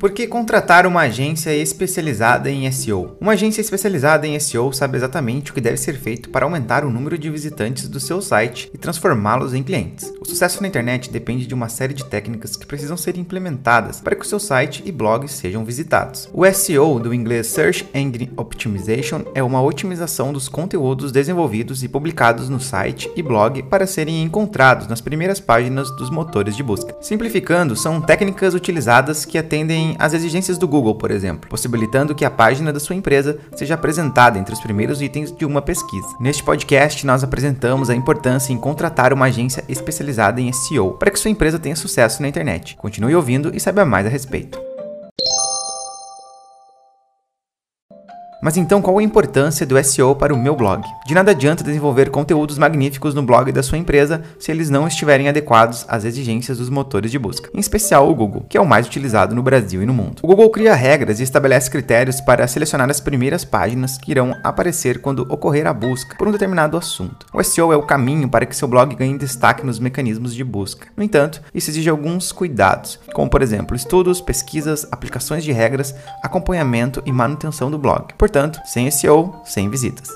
Por que contratar uma agência especializada em SEO? Uma agência especializada em SEO sabe exatamente o que deve ser feito para aumentar o número de visitantes do seu site e transformá-los em clientes. O sucesso na internet depende de uma série de técnicas que precisam ser implementadas para que o seu site e blog sejam visitados. O SEO, do inglês Search Engine Optimization, é uma otimização dos conteúdos desenvolvidos e publicados no site e blog para serem encontrados nas primeiras páginas dos motores de busca. Simplificando, são técnicas utilizadas que atendem as exigências do Google, por exemplo, possibilitando que a página da sua empresa seja apresentada entre os primeiros itens de uma pesquisa. Neste podcast, nós apresentamos a importância em contratar uma agência especializada em SEO para que sua empresa tenha sucesso na internet. Continue ouvindo e saiba mais a respeito. Mas então qual a importância do SEO para o meu blog? De nada adianta desenvolver conteúdos magníficos no blog da sua empresa se eles não estiverem adequados às exigências dos motores de busca, em especial o Google, que é o mais utilizado no Brasil e no mundo. O Google cria regras e estabelece critérios para selecionar as primeiras páginas que irão aparecer quando ocorrer a busca por um determinado assunto. O SEO é o caminho para que seu blog ganhe destaque nos mecanismos de busca. No entanto, isso exige alguns cuidados, como por exemplo, estudos, pesquisas, aplicações de regras, acompanhamento e manutenção do blog. Por Portanto, sem SEO, sem visitas.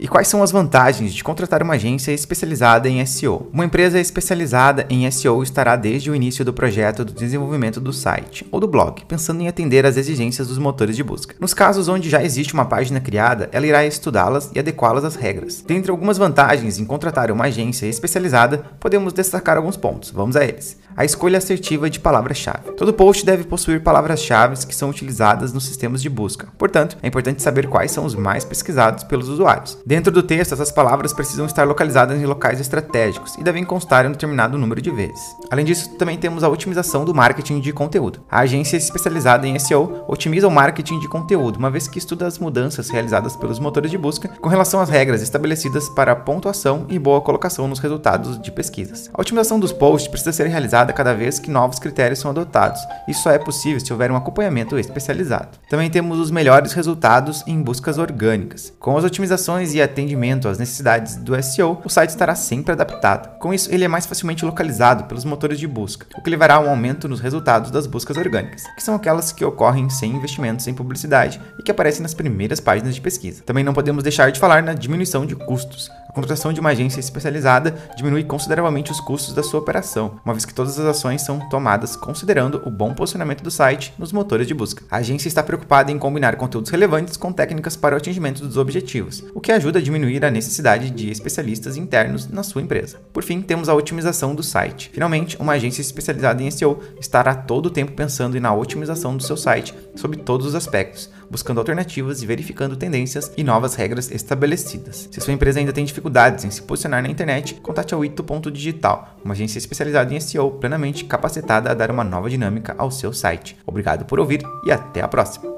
E quais são as vantagens de contratar uma agência especializada em SEO? Uma empresa especializada em SEO estará desde o início do projeto do desenvolvimento do site ou do blog, pensando em atender às exigências dos motores de busca. Nos casos onde já existe uma página criada, ela irá estudá-las e adequá-las às regras. Dentre algumas vantagens em contratar uma agência especializada, podemos destacar alguns pontos. Vamos a eles. A escolha assertiva de palavras-chave. Todo post deve possuir palavras-chave que são utilizadas nos sistemas de busca. Portanto, é importante saber quais são os mais pesquisados pelos usuários. Dentro do texto, essas palavras precisam estar localizadas em locais estratégicos e devem constar em um determinado número de vezes. Além disso, também temos a otimização do marketing de conteúdo. A agência especializada em SEO otimiza o marketing de conteúdo, uma vez que estuda as mudanças realizadas pelos motores de busca com relação às regras estabelecidas para pontuação e boa colocação nos resultados de pesquisas. A otimização dos posts precisa ser realizada cada vez que novos critérios são adotados. Isso só é possível se houver um acompanhamento especializado. Também temos os melhores resultados em buscas orgânicas. Com as otimizações e e atendimento às necessidades do SEO, o site estará sempre adaptado. Com isso, ele é mais facilmente localizado pelos motores de busca, o que levará a um aumento nos resultados das buscas orgânicas, que são aquelas que ocorrem sem investimentos em publicidade e que aparecem nas primeiras páginas de pesquisa. Também não podemos deixar de falar na diminuição de custos. A contratação de uma agência especializada diminui consideravelmente os custos da sua operação, uma vez que todas as ações são tomadas considerando o bom posicionamento do site nos motores de busca. A agência está preocupada em combinar conteúdos relevantes com técnicas para o atingimento dos objetivos, o que ajuda a diminuir a necessidade de especialistas internos na sua empresa. Por fim, temos a otimização do site. Finalmente, uma agência especializada em SEO estará todo o tempo pensando na otimização do seu site sobre todos os aspectos, buscando alternativas e verificando tendências e novas regras estabelecidas. Se sua empresa ainda tem dificuldades em se posicionar na internet, contate a Ito.digital, uma agência especializada em SEO plenamente capacitada a dar uma nova dinâmica ao seu site. Obrigado por ouvir e até a próxima!